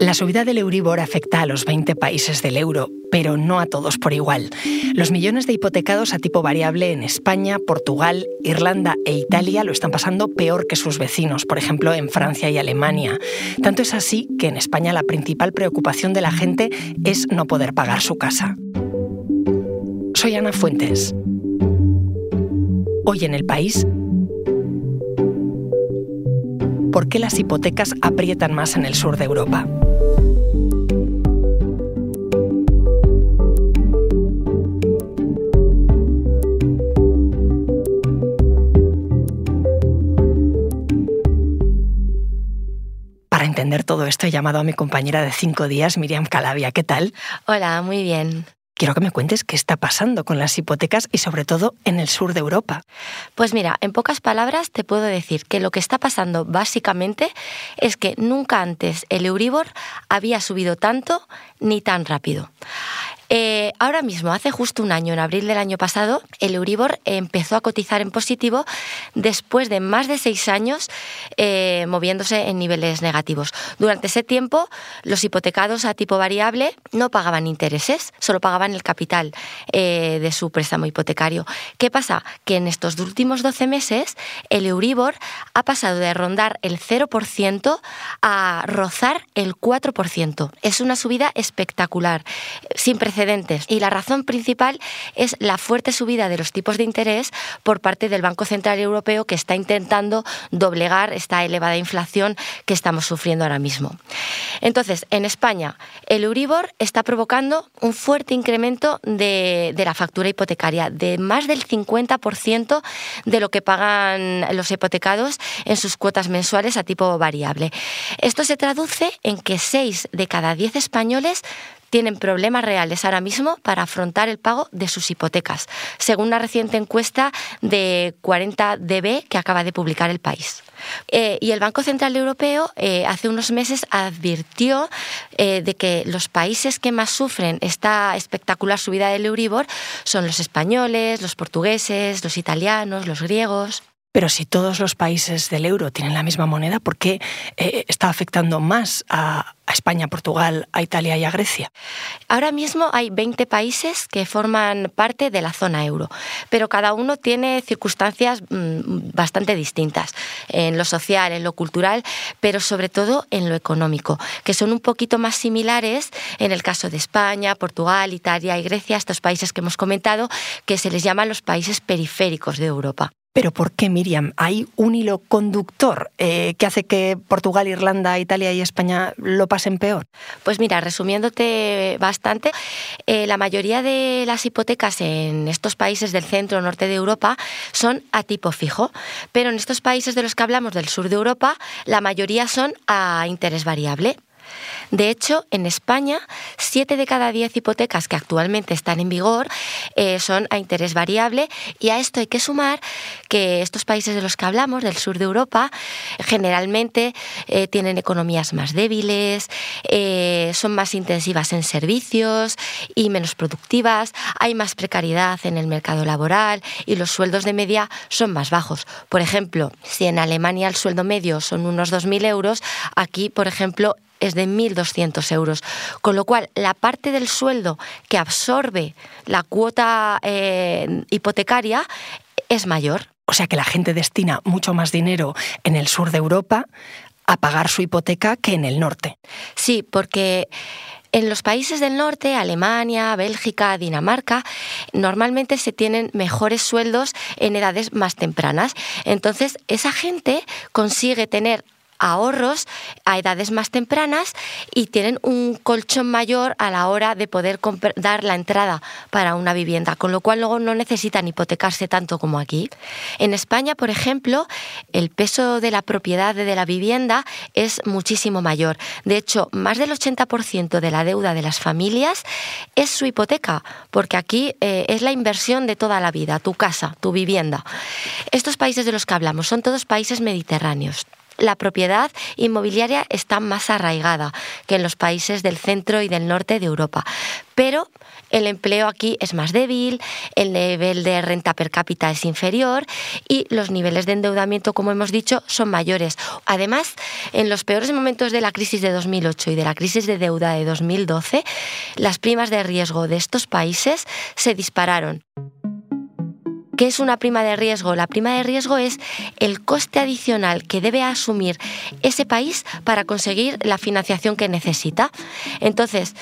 La subida del Euribor afecta a los 20 países del euro, pero no a todos por igual. Los millones de hipotecados a tipo variable en España, Portugal, Irlanda e Italia lo están pasando peor que sus vecinos, por ejemplo en Francia y Alemania. Tanto es así que en España la principal preocupación de la gente es no poder pagar su casa. Soy Ana Fuentes. Hoy en el país ¿por qué las hipotecas aprietan más en el sur de Europa? Entender todo esto he llamado a mi compañera de cinco días, Miriam Calavia. ¿Qué tal? Hola, muy bien. Quiero que me cuentes qué está pasando con las hipotecas y sobre todo en el sur de Europa. Pues mira, en pocas palabras te puedo decir que lo que está pasando básicamente es que nunca antes el Euribor había subido tanto ni tan rápido. Eh, ahora mismo, hace justo un año, en abril del año pasado, el Euribor empezó a cotizar en positivo después de más de seis años eh, moviéndose en niveles negativos. Durante ese tiempo, los hipotecados a tipo variable no pagaban intereses, solo pagaban el capital eh, de su préstamo hipotecario. ¿Qué pasa? Que en estos últimos 12 meses, el Euribor ha pasado de rondar el 0% a rozar el 4%. Es una subida espectacular, sin precedentes y la razón principal es la fuerte subida de los tipos de interés por parte del Banco Central Europeo que está intentando doblegar esta elevada inflación que estamos sufriendo ahora mismo. Entonces, en España, el Euribor está provocando un fuerte incremento de, de la factura hipotecaria, de más del 50% de lo que pagan los hipotecados en sus cuotas mensuales a tipo variable. Esto se traduce en que 6 de cada 10 españoles tienen problemas reales ahora mismo para afrontar el pago de sus hipotecas, según una reciente encuesta de 40DB que acaba de publicar el país. Eh, y el Banco Central Europeo eh, hace unos meses advirtió eh, de que los países que más sufren esta espectacular subida del Euribor son los españoles, los portugueses, los italianos, los griegos. Pero si todos los países del euro tienen la misma moneda, ¿por qué está afectando más a, España, a Portugal, a Italia y a Grecia? Ahora mismo hay 20 países que forman parte de la zona euro, pero cada uno tiene circunstancias mm, bastante distintas en lo social, en lo cultural, pero sobre todo en lo económico, que son un poquito más similares en el caso de España, Portugal, Italia y Grecia, estos países que hemos comentado, que se les llaman los países periféricos de Europa. Pero ¿por qué, Miriam? ¿Hay un hilo conductor eh, que hace que Portugal, Irlanda, Italia y España lo pasen peor? Pues mira, resumiéndote bastante, eh, la mayoría de las hipotecas en estos países del centro norte de Europa son a tipo fijo, pero en estos países de los que hablamos del sur de Europa, la mayoría son a interés variable. De hecho, en España, siete de cada diez hipotecas que actualmente están en vigor eh, son a interés variable y a esto hay que sumar que estos países de los que hablamos, del sur de Europa, generalmente eh, tienen economías más débiles, eh, son más intensivas en servicios y menos productivas, hay más precariedad en el mercado laboral y los sueldos de media son más bajos. Por ejemplo, si en Alemania el sueldo medio son unos 2.000 euros, aquí, por ejemplo, es de 1.200 euros. Con lo cual, la parte del sueldo que absorbe la cuota eh, hipotecaria es mayor. O sea que la gente destina mucho más dinero en el sur de Europa a pagar su hipoteca que en el norte. Sí, porque... En los países del norte, Alemania, Bélgica, Dinamarca, normalmente se tienen mejores sueldos en edades más tempranas. Entonces, esa gente consigue tener ahorros a edades más tempranas y tienen un colchón mayor a la hora de poder dar la entrada para una vivienda, con lo cual luego no necesitan hipotecarse tanto como aquí. En España, por ejemplo, el peso de la propiedad de la vivienda es muchísimo mayor. De hecho, más del 80% de la deuda de las familias es su hipoteca, porque aquí eh, es la inversión de toda la vida, tu casa, tu vivienda. Estos países de los que hablamos son todos países mediterráneos la propiedad inmobiliaria está más arraigada que en los países del centro y del norte de Europa. Pero el empleo aquí es más débil, el nivel de renta per cápita es inferior y los niveles de endeudamiento, como hemos dicho, son mayores. Además, en los peores momentos de la crisis de 2008 y de la crisis de deuda de 2012, las primas de riesgo de estos países se dispararon. ¿Qué es una prima de riesgo? La prima de riesgo es el coste adicional que debe asumir ese país para conseguir la financiación que necesita. Entonces,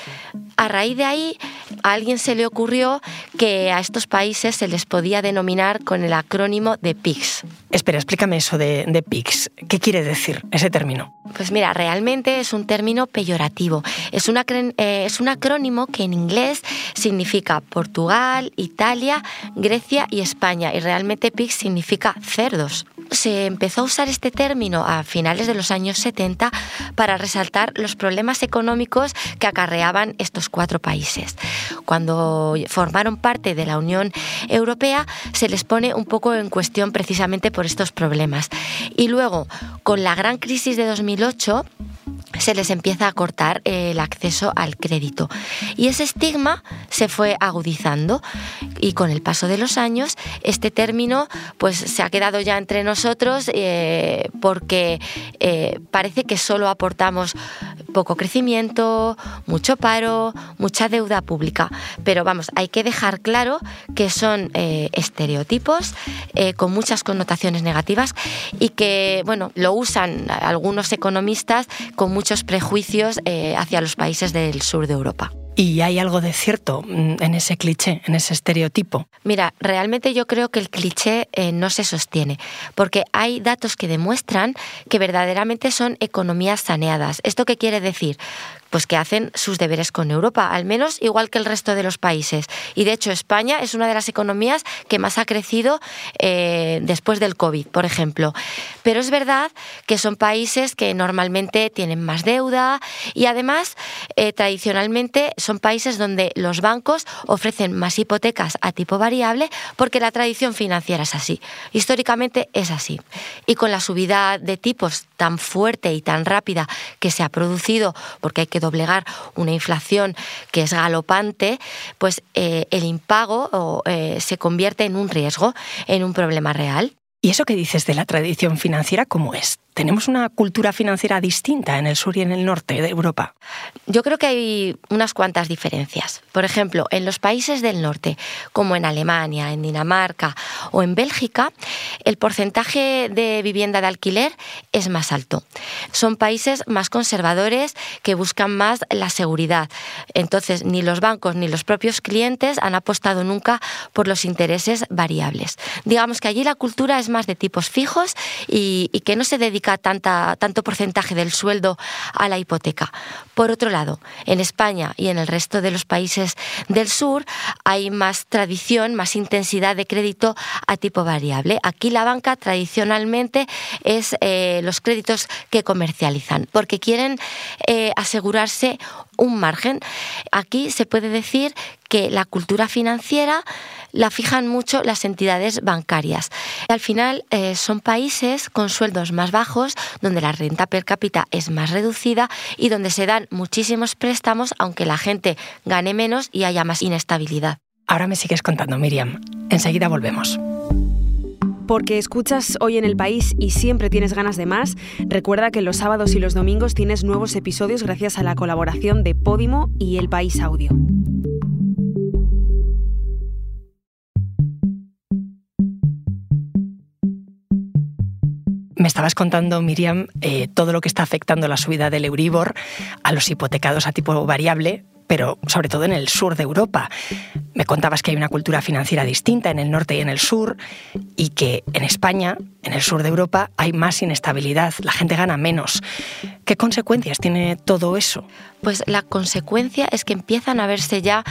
a raíz de ahí, a alguien se le ocurrió que a estos países se les podía denominar con el acrónimo de PICS. Espera, explícame eso de, de PICS. ¿Qué quiere decir ese término? Pues mira, realmente es un término peyorativo. Es, eh, es un acrónimo que en inglés significa Portugal, Italia, Grecia y España. Y realmente PICS significa cerdos se empezó a usar este término a finales de los años 70 para resaltar los problemas económicos que acarreaban estos cuatro países. Cuando formaron parte de la Unión Europea se les pone un poco en cuestión precisamente por estos problemas. Y luego, con la gran crisis de 2008, se les empieza a cortar el acceso al crédito. Y ese estigma se fue agudizando y con el paso de los años este término pues se ha quedado ya entre nosotros eh, porque eh, parece que solo aportamos poco crecimiento, mucho paro, mucha deuda pública. Pero vamos, hay que dejar claro que son eh, estereotipos con muchas connotaciones negativas y que, bueno, lo usan algunos economistas con muchos prejuicios hacia los países del sur de Europa. ¿Y hay algo de cierto mm, en ese cliché, en ese estereotipo? Mira, realmente yo creo que el cliché eh, no se sostiene, porque hay datos que demuestran que verdaderamente son economías saneadas. ¿Esto qué quiere decir? Pues que hacen sus deberes con Europa, al menos igual que el resto de los países. Y de hecho España es una de las economías que más ha crecido eh, después del COVID, por ejemplo. Pero es verdad que son países que normalmente tienen más deuda y además eh, tradicionalmente son países donde los bancos ofrecen más hipotecas a tipo variable porque la tradición financiera es así. Históricamente es así. Y con la subida de tipos tan fuerte y tan rápida que se ha producido, porque hay que doblegar una inflación que es galopante, pues eh, el impago eh, se convierte en un riesgo, en un problema real. ¿Y eso que dices de la tradición financiera cómo es? ¿Tenemos una cultura financiera distinta en el sur y en el norte de Europa? Yo creo que hay unas cuantas diferencias. Por ejemplo, en los países del norte, como en Alemania, en Dinamarca o en Bélgica, el porcentaje de vivienda de alquiler es más alto. Son países más conservadores que buscan más la seguridad. Entonces, ni los bancos ni los propios clientes han apostado nunca por los intereses variables. Digamos que allí la cultura es más de tipos fijos y, y que no se dedica tanta, tanto porcentaje del sueldo a la hipoteca. Por otro lado, en España y en el resto de los países del sur hay más tradición, más intensidad de crédito a tipo variable. Aquí la banca tradicionalmente es eh, los créditos que comercializan, porque quieren eh, asegurarse un margen. Aquí se puede decir que la cultura financiera la fijan mucho las entidades bancarias. Al final eh, son países con sueldos más bajos, donde la renta per cápita es más reducida y donde se dan muchísimos préstamos, aunque la gente gane menos y haya más inestabilidad. Ahora me sigues contando, Miriam. Enseguida volvemos porque escuchas hoy en el país y siempre tienes ganas de más, recuerda que los sábados y los domingos tienes nuevos episodios gracias a la colaboración de Podimo y El País Audio. Me estabas contando, Miriam, eh, todo lo que está afectando la subida del Euribor a los hipotecados a tipo variable, pero sobre todo en el sur de Europa. Me contabas que hay una cultura financiera distinta en el norte y en el sur y que en España, en el sur de Europa, hay más inestabilidad, la gente gana menos. ¿Qué consecuencias tiene todo eso? Pues la consecuencia es que empiezan a verse ya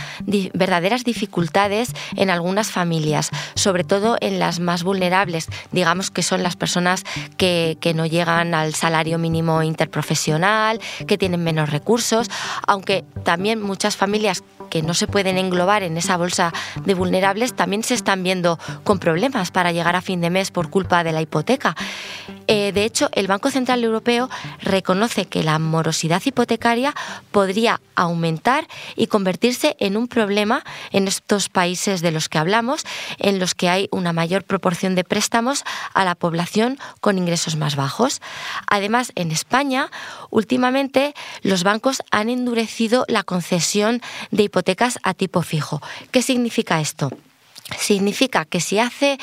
verdaderas dificultades en algunas familias, sobre todo en las más vulnerables, digamos que son las personas que, no llegan al salario mínimo interprofesional, que tienen menos recursos, aunque también muchas familias que no se pueden englobar en esa bolsa de vulnerables también se están viendo con problemas para llegar a fin de mes por culpa de la hipoteca. Eh, de hecho, el Banco Central Europeo reconoce que la morosidad hipotecaria podría aumentar y convertirse en un problema en estos países de los que hablamos, en los que hay una mayor proporción de préstamos a la población con ingresos más bajos. Además, en España, últimamente los bancos han endurecido la concesión de hipotecas a tipo fijo. ¿Qué significa esto? Significa que si hace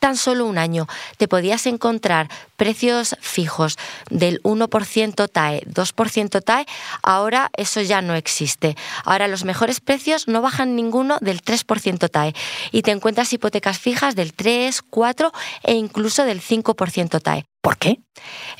tan solo un año te podías encontrar precios fijos del 1% TAE, 2% TAE, ahora eso ya no existe. Ahora los mejores precios no bajan ninguno del 3% TAE y te encuentras hipotecas fijas del 3, 4 e incluso del 5% TAE. ¿Por qué?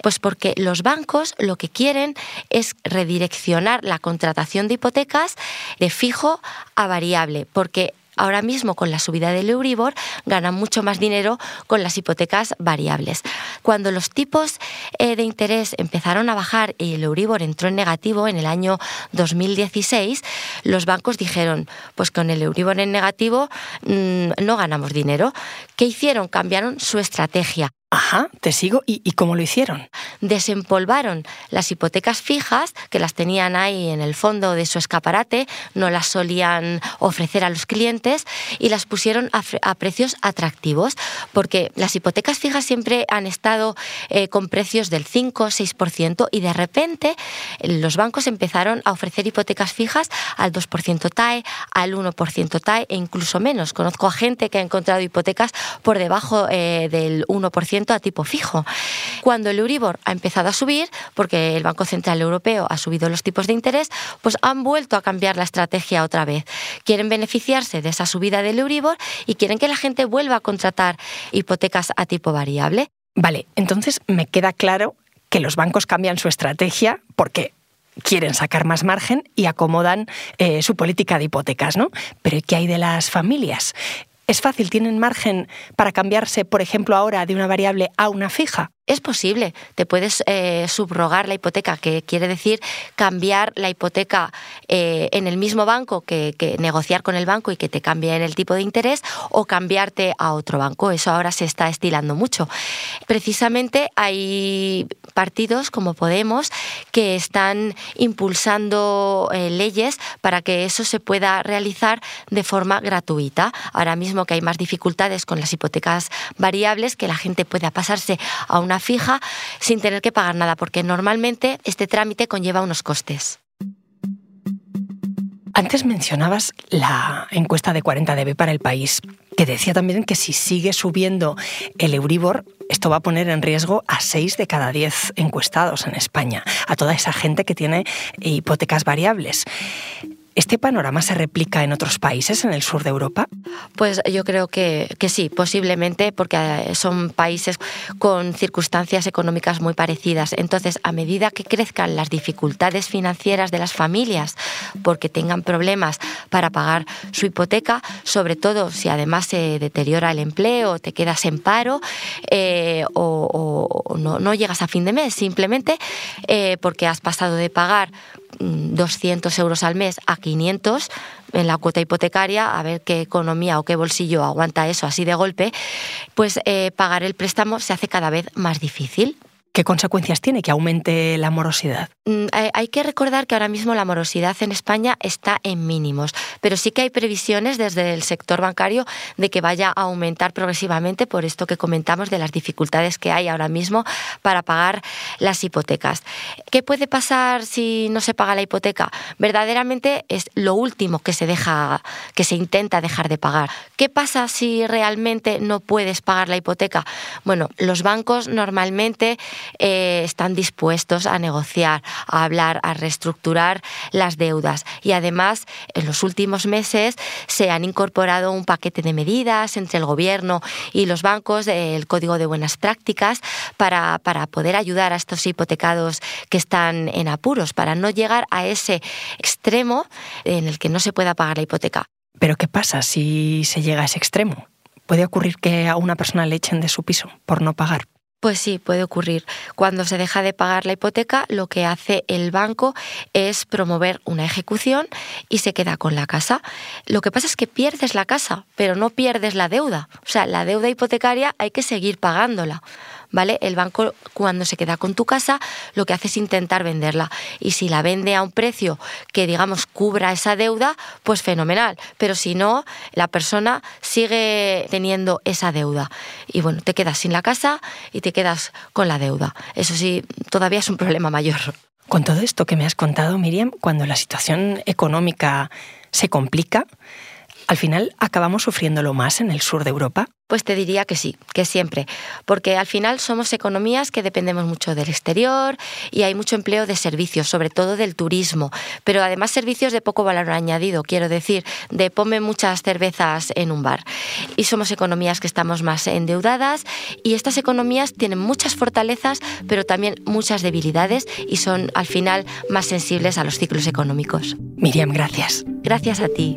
Pues porque los bancos lo que quieren es redireccionar la contratación de hipotecas de fijo a variable, porque ahora mismo con la subida del Euribor ganan mucho más dinero con las hipotecas variables. Cuando los tipos eh, de interés empezaron a bajar y el Euribor entró en negativo en el año 2016, los bancos dijeron, pues con el Euribor en negativo mm, no ganamos dinero. ¿Qué hicieron? Cambiaron su estrategia. Ajá, te sigo. ¿Y, cómo lo hicieron? Desempolvaron las hipotecas fijas, que las tenían ahí en el fondo de su escaparate, no las solían ofrecer a los clientes y las pusieron a, precios atractivos, porque las hipotecas fijas siempre han estado eh, con precios del 5-6% y de repente eh, los bancos empezaron a ofrecer hipotecas fijas al 2% TAE, al 1% TAE e incluso menos. Conozco a gente que ha encontrado hipotecas por debajo eh, del 1% a tipo fijo. Cuando el Euribor ha empezado a subir, porque el Banco Central Europeo ha subido los tipos de interés, pues han vuelto a cambiar la estrategia otra vez. Quieren beneficiarse de esa subida del Euribor y quieren que la gente vuelva a contratar hipotecas a tipo variable. Vale, entonces me queda claro que los bancos cambian su estrategia porque quieren sacar más margen y acomodan eh, su política de hipotecas, ¿no? Pero ¿qué hay de las familias? ¿Es fácil? ¿Tienen margen para cambiarse, por ejemplo, ahora de una variable a una fija? Es posible, te puedes eh, subrogar la hipoteca, que quiere decir cambiar la hipoteca eh, en el mismo banco, que, negociar con el banco y que te cambie en el tipo de interés, o cambiarte a otro banco. Eso ahora se está estilando mucho. Precisamente hay partidos como Podemos que están impulsando eh, leyes para que eso se pueda realizar de forma gratuita. Ahora mismo que hay más dificultades con las hipotecas variables, que la gente pueda pasarse a una fija sin tener que pagar nada, porque normalmente este trámite conlleva unos costes. Antes mencionabas la encuesta de 40DB para el país, que decía también que si sigue subiendo el Euribor, esto va a poner en riesgo a 6 de cada 10 encuestados en España, a toda esa gente que tiene hipotecas variables. ¿Este panorama se replica en otros países en el sur de Europa? Pues yo creo que, sí, posiblemente, porque eh, son países con circunstancias económicas muy parecidas. Entonces, a medida que crezcan las dificultades financieras de las familias, porque tengan problemas para pagar su hipoteca, sobre todo si además se deteriora el empleo, te quedas en paro eh, o, no, llegas a fin de mes, simplemente eh, porque has pasado de pagar 200 euros al mes a 500 en la cuota hipotecaria, a ver qué economía o qué bolsillo aguanta eso así de golpe, pues eh, pagar el préstamo se hace cada vez más difícil. ¿Qué consecuencias tiene que aumente la morosidad? Mm, hay que recordar que ahora mismo la morosidad en España está en mínimos, pero sí que hay previsiones desde el sector bancario de que vaya a aumentar progresivamente por esto que comentamos de las dificultades que hay ahora mismo para pagar las hipotecas. ¿Qué puede pasar si no se paga la hipoteca? Verdaderamente es lo último que se deja, que se intenta dejar de pagar. ¿Qué pasa si realmente no puedes pagar la hipoteca? Bueno, los bancos normalmente eh, están dispuestos a negociar, a hablar, a reestructurar las deudas. Y además, en los últimos meses se han incorporado un paquete de medidas entre el Gobierno y los bancos, el Código de Buenas Prácticas, para, para poder ayudar a estos hipotecados que están en apuros, para no llegar a ese extremo en el que no se pueda pagar la hipoteca. Pero ¿qué pasa si se llega a ese extremo? ¿Puede ocurrir que a una persona le echen de su piso por no pagar? Pues sí, puede ocurrir. Cuando se deja de pagar la hipoteca, lo que hace el banco es promover una ejecución y se queda con la casa. Lo que pasa es que pierdes la casa, pero no pierdes la deuda. O sea, la deuda hipotecaria hay que seguir pagándola. ¿Vale? El banco cuando se queda con tu casa lo que hace es intentar venderla y si la vende a un precio que digamos cubra esa deuda, pues fenomenal, pero si no, la persona sigue teniendo esa deuda y bueno, te quedas sin la casa y te quedas con la deuda. Eso sí, todavía es un problema mayor. Con todo esto que me has contado, Miriam, cuando la situación económica se complica, al final acabamos sufriéndolo más en el sur de Europa. Pues te diría que sí, que siempre, porque al final somos economías que dependemos mucho del exterior y hay mucho empleo de servicios, sobre todo del turismo, pero además servicios de poco valor añadido, quiero decir, de ponme muchas cervezas en un bar. Y somos economías que estamos más endeudadas y estas economías tienen muchas fortalezas, pero también muchas debilidades y son al final más sensibles a los ciclos económicos. Miriam, gracias. Gracias a ti.